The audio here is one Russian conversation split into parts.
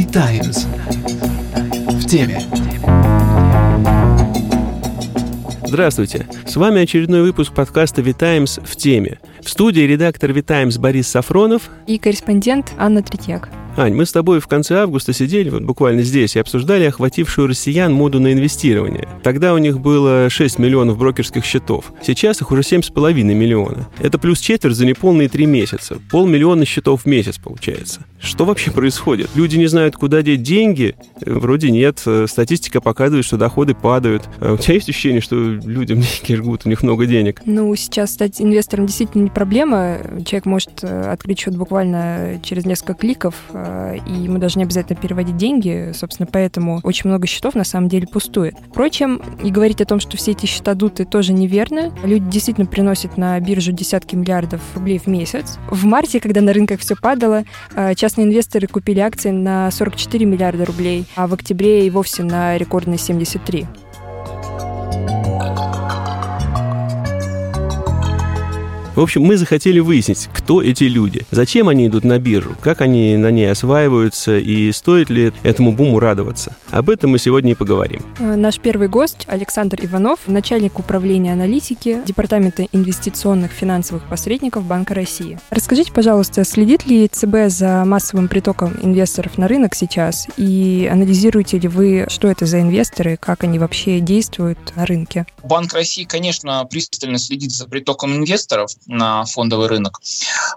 V-Times. В теме. Здравствуйте! С вами очередной выпуск подкаста «Витаймс в теме». В студии редактор «Витаймс» Борис Сафронов и корреспондент Анна Третьяк. Ань, мы с тобой в конце августа сидели вот буквально здесь и обсуждали охватившую россиян моду на инвестирование. Тогда у них было 6 миллионов брокерских счетов. Сейчас их уже 7,5 миллиона. Это плюс четверть за неполные три месяца. Полмиллиона счетов в месяц получается. Что вообще происходит? Люди не знают, куда деть деньги? Э, вроде нет. Э, статистика показывает, что доходы падают. А у тебя есть ощущение, что людям деньги жгут, у них много денег? Ну, сейчас стать инвестором действительно не проблема. Человек может э, открыть счет буквально через несколько кликов, и ему даже не обязательно переводить деньги. Собственно, поэтому очень много счетов на самом деле пустует. Впрочем, и говорить о том, что все эти счета дуты, тоже неверно. Люди действительно приносят на биржу десятки миллиардов рублей в месяц. В марте, когда на рынках все падало, часто частные инвесторы купили акции на 44 миллиарда рублей, а в октябре и вовсе на рекордные 73. В общем, мы захотели выяснить, кто эти люди, зачем они идут на биржу, как они на ней осваиваются и стоит ли этому буму радоваться. Об этом мы сегодня и поговорим. Э, наш первый гость Александр Иванов, начальник управления аналитики Департамента инвестиционных финансовых посредников Банка России. Расскажите, пожалуйста, следит ли ЦБ за массовым притоком инвесторов на рынок сейчас и анализируете ли вы, что это за инвесторы, как они вообще действуют на рынке? Банк России, конечно, пристально следит за притоком инвесторов на фондовый рынок.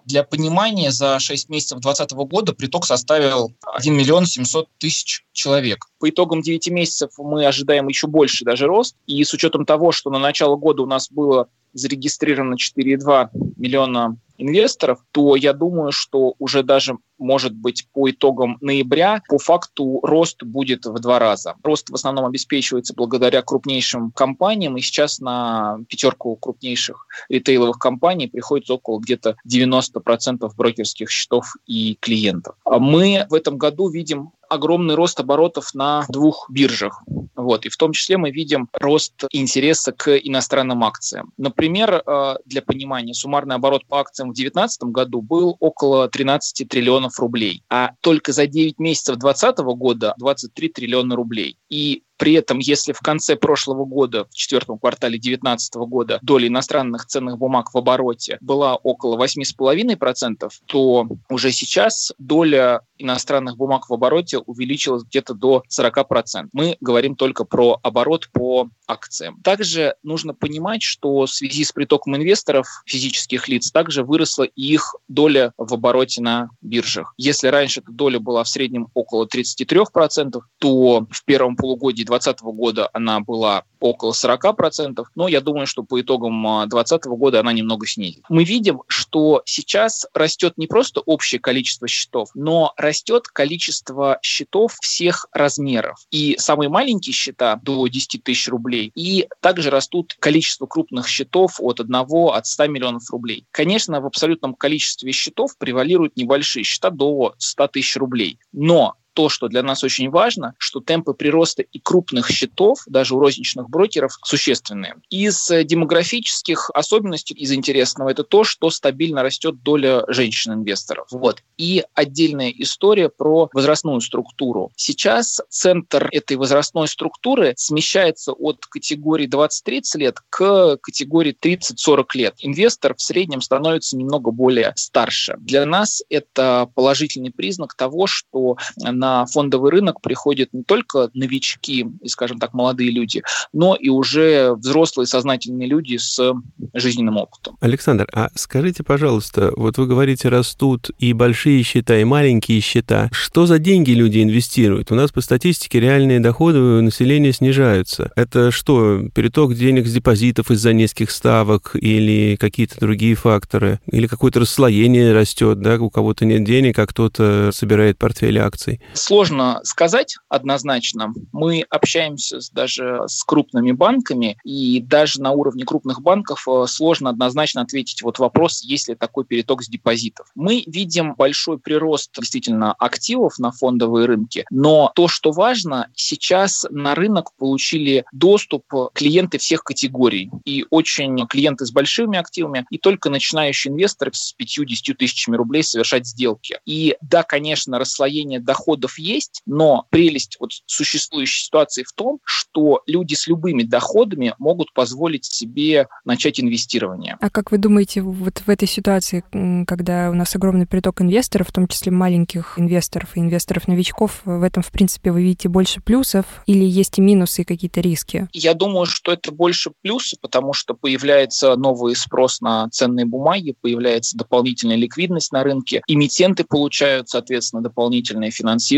Для понимания, за 6 месяцев 2020 года приток составил 1 миллион 700 тысяч человек. По итогам 9 месяцев мы ожидаем еще больше даже рост. И с учетом того, что на начало года у нас было зарегистрировано 4,2 миллиона инвесторов, то я думаю, что уже даже может быть по итогам ноября по факту рост будет в два раза. Рост в основном обеспечивается благодаря крупнейшим компаниям, и сейчас на пятерку крупнейших ритейловых компаний приходится около где-то 90% брокерских счетов и клиентов. А мы в этом году видим огромный рост оборотов на двух биржах. Вот. И в том числе мы видим рост интереса к иностранным акциям. Например, э, для понимания, суммарный оборот по акциям в 2019 году был около 13 триллионов рублей, а только за 9 месяцев 2020 года 23 триллиона рублей. И при этом, если в конце прошлого года, в четвертом квартале 2019 года, доля иностранных ценных бумаг в обороте была около 8,5%, то уже сейчас доля иностранных бумаг в обороте увеличилась где-то до 40%. Мы говорим только про оборот по акциям. Также нужно понимать, что в связи с притоком инвесторов, физических лиц, также выросла их доля в обороте на биржах. Если раньше эта доля была в среднем около 33%, то в первом полугодии 2020 года она была около 40%, но я думаю, что по итогам 2020 года она немного снизит. Мы видим, что сейчас растет не просто общее количество счетов, но растет количество счетов всех размеров. И самые маленькие счета до 10 тысяч рублей, и также растут количество крупных счетов от 1 от 100 миллионов рублей. Конечно, в абсолютном количестве счетов превалируют небольшие счета до 100 тысяч рублей. Но то, что для нас очень важно, что темпы прироста и крупных счетов, даже у розничных брокеров, существенные. Из э, демографических особенностей, из интересного, это то, что стабильно растет доля женщин-инвесторов. Вот. И отдельная история про возрастную структуру. Сейчас центр этой возрастной структуры смещается от категории 20-30 лет к категории 30-40 лет. Инвестор в среднем становится немного более старше. Для нас это положительный признак того, что на фондовый рынок приходят не только новички и, скажем так, молодые люди, но и уже взрослые сознательные люди с жизненным опытом. Александр, а скажите, пожалуйста, вот вы говорите, растут и большие счета, и маленькие счета. Что за деньги люди инвестируют? У нас по статистике реальные доходы у населения снижаются. Это что, переток денег с депозитов из-за низких ставок или какие-то другие факторы? Или какое-то расслоение растет, да, у кого-то нет денег, а кто-то собирает портфель акций? Сложно сказать однозначно. Мы общаемся даже с крупными банками, и даже на уровне крупных банков э, сложно однозначно ответить вот вопрос, есть ли такой переток с депозитов. Мы видим большой прирост действительно активов на фондовые рынки, но то, что важно, сейчас на рынок получили доступ клиенты всех категорий, и очень клиенты с большими активами, и только начинающие инвесторы с 5-10 тысячами рублей совершать сделки. И да, конечно, расслоение доходов доходов есть, но прелесть вот существующей ситуации в том, что люди с любыми доходами могут позволить себе начать инвестирование. А как вы думаете, вот в этой ситуации, когда у нас огромный приток инвесторов, в том числе маленьких инвесторов и инвесторов-новичков, в этом, в принципе, вы видите больше плюсов или есть и минусы, и какие-то риски? Я думаю, что это больше плюсы, потому что появляется новый спрос на ценные бумаги, появляется дополнительная ликвидность на рынке, эмитенты получают, соответственно, дополнительное финансирование.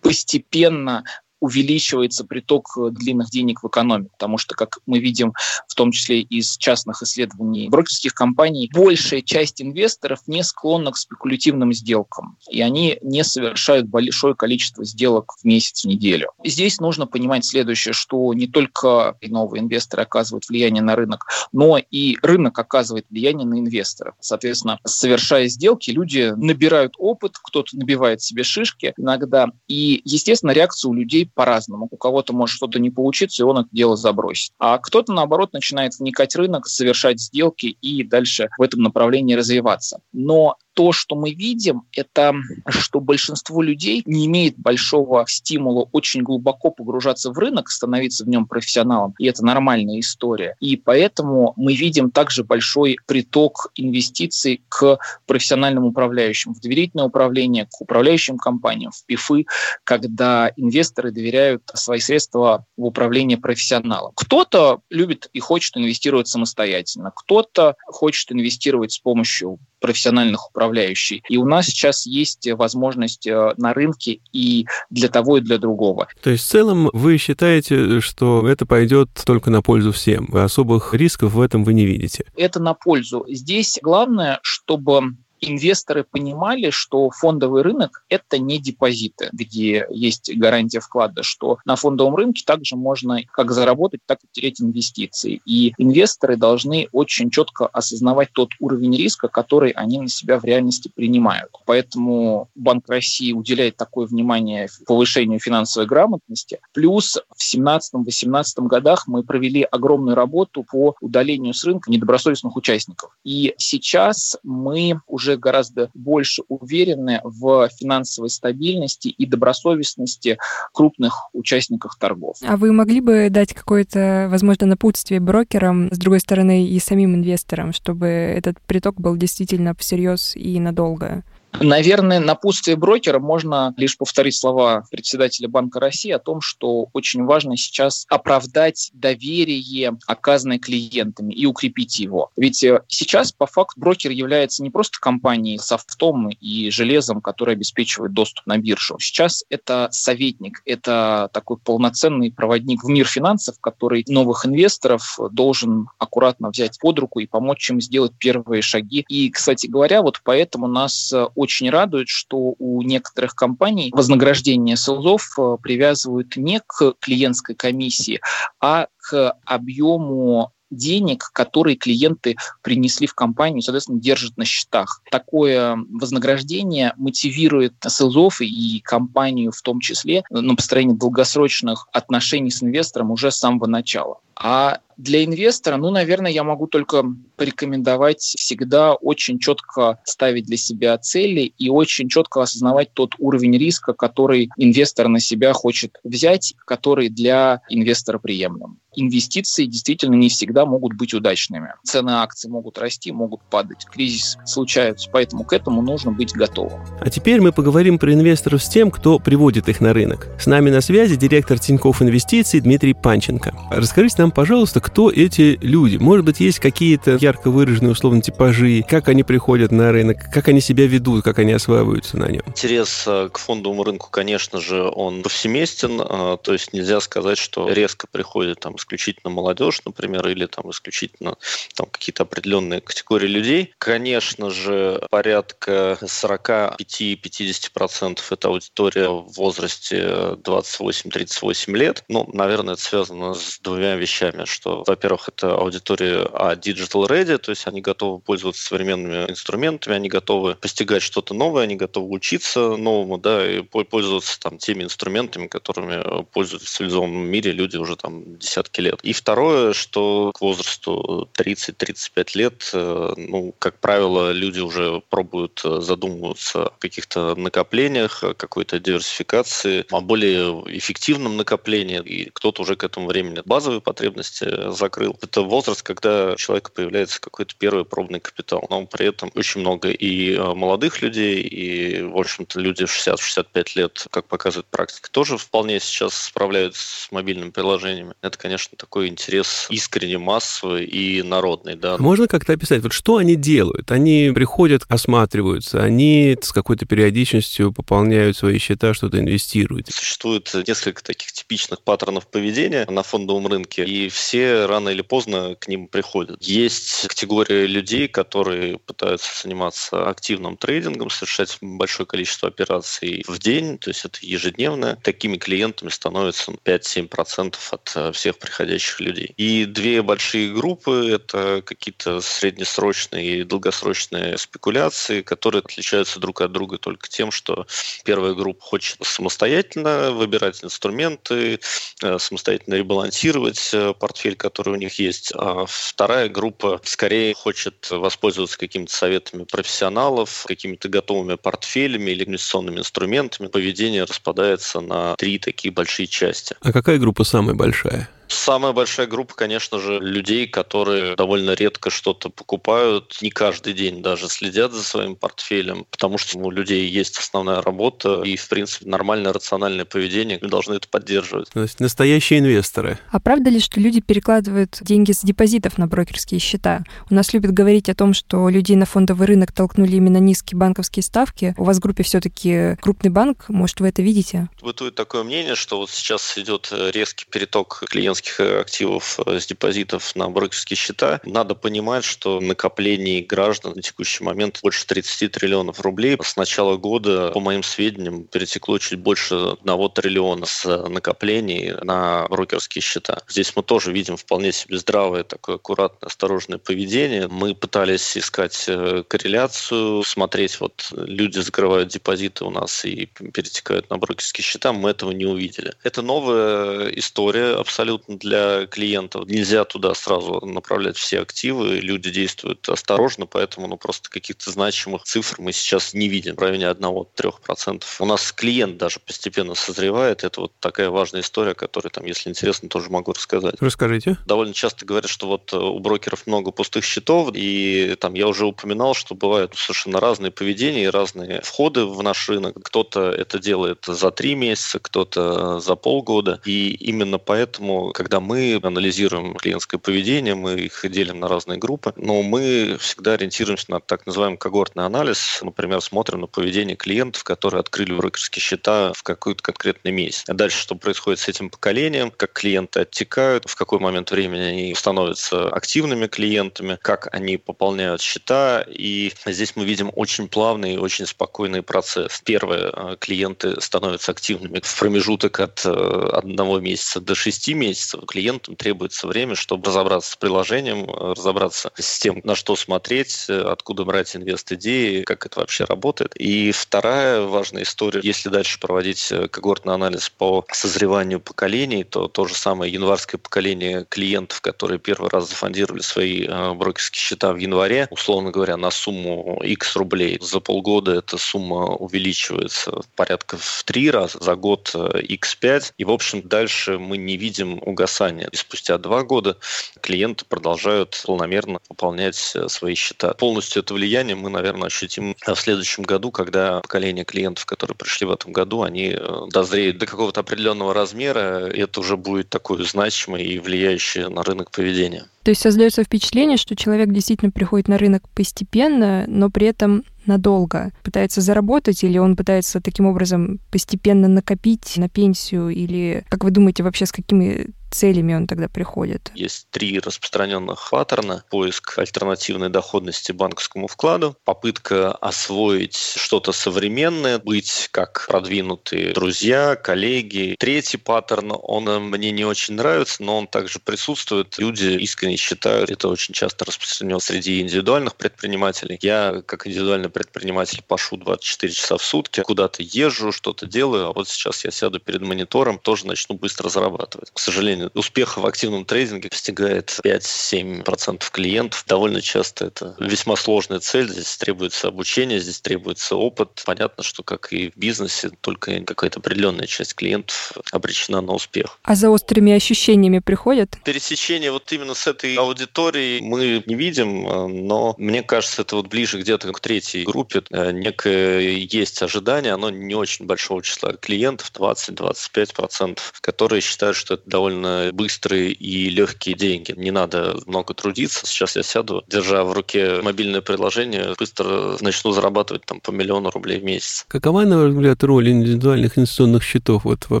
Постепенно увеличивается приток э, длинных денег в экономику, потому что, как мы видим, в том числе из частных исследований брокерских компаний, большая часть инвесторов не склонна к спекулятивным сделкам, и они не совершают большое количество сделок в месяц, в неделю. Здесь нужно понимать следующее, что не только новые инвесторы оказывают влияние на рынок, но и рынок оказывает влияние на инвесторов. Соответственно, совершая сделки, люди набирают опыт, кто-то набивает себе шишки иногда, и, естественно, реакция у людей по-разному. У кого-то может что-то не получиться, и он это дело забросит. А кто-то, наоборот, начинает вникать рынок, совершать сделки и дальше в этом направлении развиваться. Но то, что мы видим, это что большинство людей не имеет большого стимула очень глубоко погружаться в рынок, становиться в нем профессионалом, и это нормальная история. И поэтому мы видим также большой приток инвестиций к профессиональным управляющим, в доверительное управление, к управляющим компаниям, в ПИФы, когда инвесторы доверяют свои средства в управление профессионалам. Кто-то любит и хочет инвестировать самостоятельно, кто-то хочет инвестировать с помощью профессиональных управляющих. И у нас сейчас есть возможность э, на рынке и для того, и для другого. То есть в целом вы считаете, что это пойдет только на пользу всем? Особых рисков в этом вы не видите? Это на пользу. Здесь главное, чтобы инвесторы понимали, что фондовый рынок – это не депозиты, где есть гарантия вклада, что на фондовом рынке также можно как заработать, так и терять инвестиции. И инвесторы должны очень четко осознавать тот уровень риска, который они на себя в реальности принимают. Поэтому Банк России уделяет такое внимание повышению финансовой грамотности. Плюс в 2017-2018 годах мы провели огромную работу по удалению с рынка недобросовестных участников. И сейчас мы уже уже гораздо больше уверены в финансовой стабильности и добросовестности крупных участников торгов. А вы могли бы дать какое-то, возможно, напутствие брокерам, с другой стороны, и самим инвесторам, чтобы этот приток был действительно всерьез и надолго? Наверное, напутствие брокера можно лишь повторить слова председателя Банка России о том, что очень важно сейчас оправдать доверие, оказанное клиентами, и укрепить его. Ведь э, сейчас, по факту, брокер является не просто компанией с автом и железом, которая обеспечивает доступ на биржу. Сейчас это советник, это такой полноценный проводник в мир финансов, который новых инвесторов должен аккуратно взять под руку и помочь им сделать первые шаги. И, кстати говоря, вот поэтому нас очень очень радует, что у некоторых компаний вознаграждение селзов э, привязывают не к клиентской комиссии, а к объему денег, которые клиенты принесли в компанию, соответственно, держат на счетах. Такое вознаграждение мотивирует селзов и компанию в том числе на построение долгосрочных отношений с инвестором уже с самого начала. А для инвестора, ну, наверное, я могу только порекомендовать всегда очень четко ставить для себя цели и очень четко осознавать тот уровень риска, который инвестор на себя хочет взять, который для инвестора приемлем. Инвестиции действительно не всегда могут быть удачными. Цены акций могут расти, могут падать. Кризис случается, поэтому к этому нужно быть готовым. А теперь мы поговорим про инвесторов с тем, кто приводит их на рынок. С нами на связи директор Тинькофф Инвестиций Дмитрий Панченко. Расскажите нам, пожалуйста, кто эти люди? Может быть, есть какие-то ярко выраженные условно типажи, как они приходят на рынок, как они себя ведут, как они осваиваются на нем? Интерес э, к фондовому рынку, конечно же, он повсеместен, э, то есть нельзя сказать, что резко приходит там исключительно молодежь, например, или там исключительно там какие-то определенные категории людей. Конечно же, порядка 45-50% это аудитория в возрасте 28-38 лет. Ну, наверное, это связано с двумя вещами, что, во-первых, это аудитория а digital ready, то есть они готовы пользоваться современными инструментами, они готовы постигать что-то новое, они готовы учиться новому, да, и пользоваться там теми инструментами, которыми пользуются в цивилизованном мире люди уже там десятки лет. И второе, что к возрасту 30-35 лет, э, ну, как правило, люди уже пробуют задумываться о каких-то накоплениях, о какой-то диверсификации, о более эффективном накоплении, и кто-то уже к этому времени базовые потребности закрыл. Это возраст, когда у человека появляется какой-то первый пробный капитал, но при этом очень много и э, молодых людей, и, в общем-то, люди в 60-65 лет, как показывает практика, тоже вполне сейчас справляются с мобильными приложениями. Это, конечно, такой интерес искренне массовый и народный. Да. Можно как-то описать, вот что они делают? Они приходят, осматриваются, они с какой-то периодичностью пополняют свои счета, что-то инвестируют. Существует несколько таких типичных паттернов поведения на фондовом рынке, и все рано или поздно к ним приходят. Есть категория людей, которые пытаются заниматься активным трейдингом, совершать большое количество операций в день, то есть это ежедневно. Такими клиентами становится 5-7% от э, всех приходящих людей. И две большие группы – это какие-то среднесрочные и долгосрочные спекуляции, которые отличаются друг от друга только тем, что первая группа хочет самостоятельно выбирать инструменты, э, самостоятельно ребалансировать э, портфель, который у них есть. А вторая группа скорее хочет воспользоваться какими-то советами профессионалов, какими-то готовыми портфелями или инвестиционными инструментами. Поведение распадается на три такие большие части. А какая группа самая большая? Самая большая группа, конечно же, людей, которые довольно редко что-то покупают, не каждый день даже следят за своим портфелем, потому что у людей есть основная работа и, в принципе, нормальное рациональное поведение, мы должны это поддерживать. То есть настоящие инвесторы. А правда ли, что люди перекладывают деньги с депозитов на брокерские счета? У нас любят говорить о том, что людей на фондовый рынок толкнули именно низкие банковские ставки. У вас в группе все-таки крупный банк, может, вы это видите? Бытует такое мнение, что вот сейчас идет резкий переток клиентов клиентских э, активов э, с депозитов на брокерские счета, надо понимать, что накоплений граждан на текущий момент больше 30 триллионов рублей. С начала года, по моим сведениям, перетекло чуть больше 1 триллиона с накоплений на брокерские счета. Здесь мы тоже видим вполне себе здравое, такое аккуратное, осторожное поведение. Мы пытались искать э, корреляцию, смотреть, вот люди закрывают депозиты у нас и перетекают на брокерские счета, мы этого не увидели. Это новая история абсолютно для клиентов. Нельзя туда сразу направлять все активы, люди действуют осторожно, поэтому ну, просто каких-то значимых цифр мы сейчас не видим в районе 1-3%. У нас клиент даже постепенно созревает, это вот такая важная история, которую там, если интересно, тоже могу рассказать. Расскажите. Довольно часто говорят, что вот э, у брокеров много пустых счетов, и там я уже упоминал, что бывают совершенно разные поведения и разные входы в наш рынок. Кто-то это делает за три месяца, кто-то за полгода, и именно поэтому когда мы анализируем клиентское поведение, мы их делим на разные группы, но мы всегда ориентируемся на так называемый когортный анализ. Например, смотрим на поведение клиентов, которые открыли брокерские счета в какой-то конкретный месяц. А дальше, что происходит с этим поколением, как клиенты оттекают, в какой момент времени они становятся активными клиентами, как они пополняют счета. И здесь мы видим очень плавный и очень спокойный процесс. Первое, э, клиенты становятся активными в промежуток от э, одного месяца до шести месяцев, месяцев. Клиентам требуется время, чтобы разобраться с приложением, разобраться с тем, на что смотреть, откуда брать инвест-идеи, как это вообще работает. И вторая важная история, если дальше проводить э, когортный анализ по созреванию поколений, то то же самое январское поколение клиентов, которые первый раз зафондировали свои э, брокерские счета в январе, условно говоря, на сумму X рублей. За полгода эта сумма увеличивается порядка в три раза, за год X5. Э, И, в общем, дальше мы не видим угасания. И спустя два года клиенты продолжают полномерно пополнять э, свои счета. Полностью это влияние мы, наверное, ощутим в следующем году, когда поколение клиентов, которые пришли в этом году, они э, дозреют до какого-то определенного размера, и это уже будет такое значимое и влияющее на рынок поведение. То есть создается впечатление, что человек действительно приходит на рынок постепенно, но при этом надолго пытается заработать, или он пытается таким образом постепенно накопить на пенсию, или, как вы думаете, вообще с какими целями он тогда приходит? Есть три распространенных паттерна. Поиск альтернативной доходности банковскому вкладу, попытка освоить что-то современное, быть как продвинутые друзья, коллеги. Третий паттерн, он мне не очень нравится, но он также присутствует. Люди искренне считают, это очень часто распространено среди индивидуальных предпринимателей. Я, как индивидуальный предприниматель, пашу 24 часа в сутки, куда-то езжу, что-то делаю, а вот сейчас я сяду перед монитором, тоже начну быстро зарабатывать. К сожалению, успеха в активном трейдинге достигает 5-7% клиентов. Довольно часто это весьма сложная цель. Здесь требуется обучение, здесь требуется опыт. Понятно, что как и в бизнесе, только какая-то определенная часть клиентов обречена на успех. А за острыми ощущениями приходят? Пересечение вот именно с этой аудиторией мы не видим, но мне кажется, это вот ближе где-то к третьей группе. Некое есть ожидание, оно не очень большого числа клиентов, 20-25%, которые считают, что это довольно быстрые и легкие деньги. Не надо много трудиться. Сейчас я сяду, держа в руке мобильное приложение, быстро начну зарабатывать там по миллиону рублей в месяц. Какова, на ваш взгляд, роль индивидуальных инвестиционных счетов вот во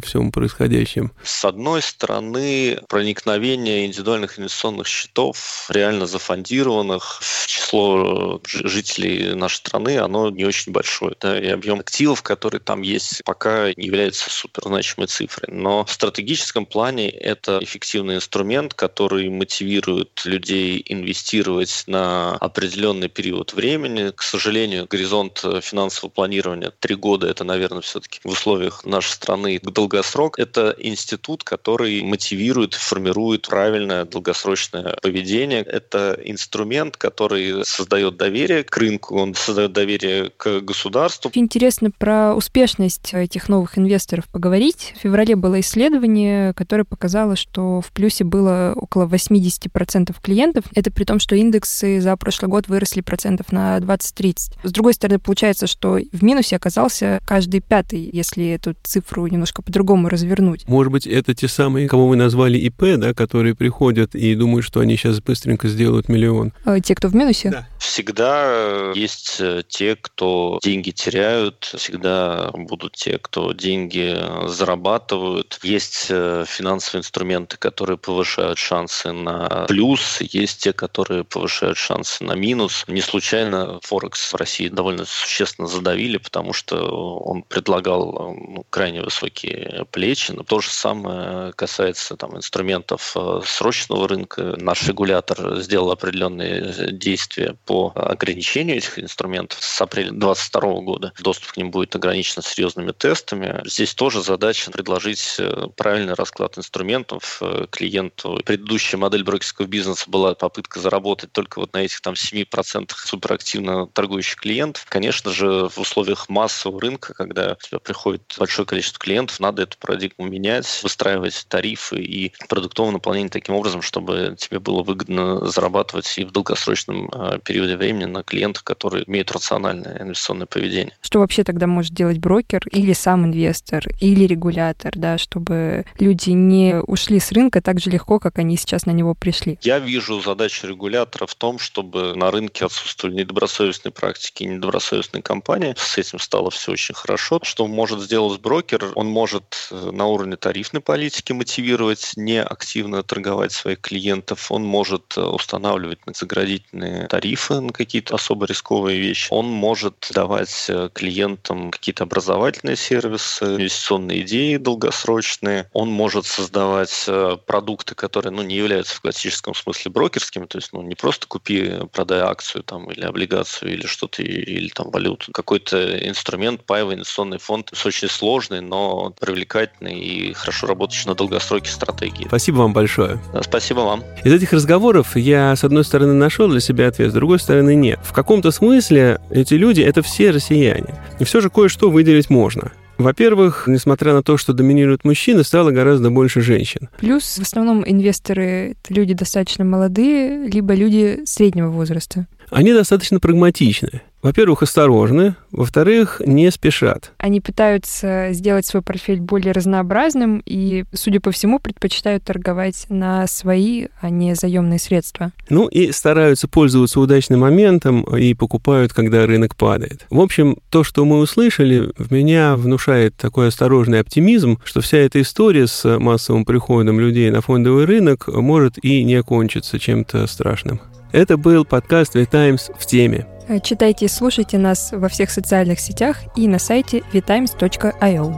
всем происходящем? С одной стороны, проникновение индивидуальных инвестиционных счетов, реально зафондированных в число жителей нашей страны, оно не очень большое. Да, и объем активов, которые там есть, пока не является суперзначимой цифрой. Но в стратегическом плане это это эффективный инструмент, который мотивирует людей инвестировать на определенный период времени. К сожалению, горизонт финансового планирования три года – это, наверное, все-таки в условиях нашей страны долгосрок. Это институт, который мотивирует, формирует правильное долгосрочное поведение. Это инструмент, который создает доверие к рынку, он создает доверие к государству. Интересно про успешность этих новых инвесторов поговорить. В феврале было исследование, которое показало, что в плюсе было около 80% клиентов. Это при том, что индексы за прошлый год выросли процентов на 20-30. С другой стороны, получается, что в минусе оказался каждый пятый, если эту цифру немножко по-другому развернуть. Может быть, это те самые, кого вы назвали ИП, да, которые приходят и думают, что они сейчас быстренько сделают миллион? А, те, кто в минусе? Да. Всегда есть э, те, кто деньги теряют, всегда будут те, кто деньги зарабатывают. Есть э, финансовые инструменты, инструменты, которые повышают шансы на плюс, есть те, которые повышают шансы на минус. Не случайно Форекс в России довольно существенно задавили, потому что он предлагал ну, крайне высокие плечи. Но то же самое касается там, инструментов э, срочного рынка. Наш регулятор сделал определенные действия по ограничению этих инструментов с апреля 2022 года. Доступ к ним будет ограничен серьезными тестами. Здесь тоже задача предложить э, правильный расклад инструментов, клиентов, э, клиенту. Предыдущая модель брокерского бизнеса была попытка заработать только вот на этих там 7% суперактивно торгующих клиентов. Конечно же, в условиях массового рынка, когда у тебя приходит большое количество клиентов, надо эту парадигму менять, выстраивать тарифы и продуктовое наполнение таким образом, чтобы тебе было выгодно зарабатывать и в долгосрочном э, периоде времени на клиентах, которые имеют рациональное инвестиционное поведение. Что вообще тогда может делать брокер или сам инвестор, или регулятор, да, чтобы люди не ушли с рынка так же легко, как они сейчас на него пришли? Я вижу задачу регулятора в том, чтобы на рынке отсутствовали недобросовестные практики и недобросовестные компании. С этим стало все очень хорошо. Что может сделать брокер? Он может э, на уровне тарифной политики мотивировать не активно торговать своих клиентов. Он может э, устанавливать заградительные тарифы на какие-то особо рисковые вещи. Он может давать э, клиентам какие-то образовательные сервисы, инвестиционные идеи долгосрочные. Он может создавать Э, продукты, которые ну, не являются в классическом смысле брокерскими, то есть ну, не просто купи, продай акцию там, или облигацию или что-то, или там валюту. Какой-то инструмент, паевый инвестиционный фонд, очень сложный, но привлекательный и хорошо работающий на долгосроке стратегии. Спасибо вам большое. Да, спасибо вам. Из этих разговоров я, с одной стороны, нашел для себя ответ, с другой стороны, нет. В каком-то смысле эти люди — это все россияне. И все же кое-что выделить можно. Во-первых, несмотря на то, что доминируют мужчины, стало гораздо больше женщин. Плюс в основном инвесторы — люди достаточно молодые, либо люди среднего возраста. Они достаточно прагматичны. Во-первых, осторожны, во-вторых, не спешат. Они пытаются сделать свой портфель более разнообразным и, судя по всему, предпочитают торговать на свои, а не заемные средства. Ну и стараются пользоваться удачным моментом и покупают, когда рынок падает. В общем, то, что мы услышали, в меня внушает такой осторожный оптимизм, что вся эта история с массовым приходом людей на фондовый рынок может и не окончиться чем-то страшным. Это был подкаст «The Times в теме». Читайте и слушайте нас во всех социальных сетях и на сайте vtimes.io.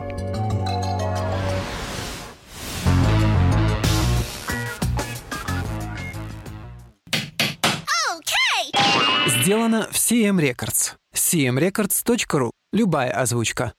Сделано в CM Records. cmrecords.ru. Любая озвучка.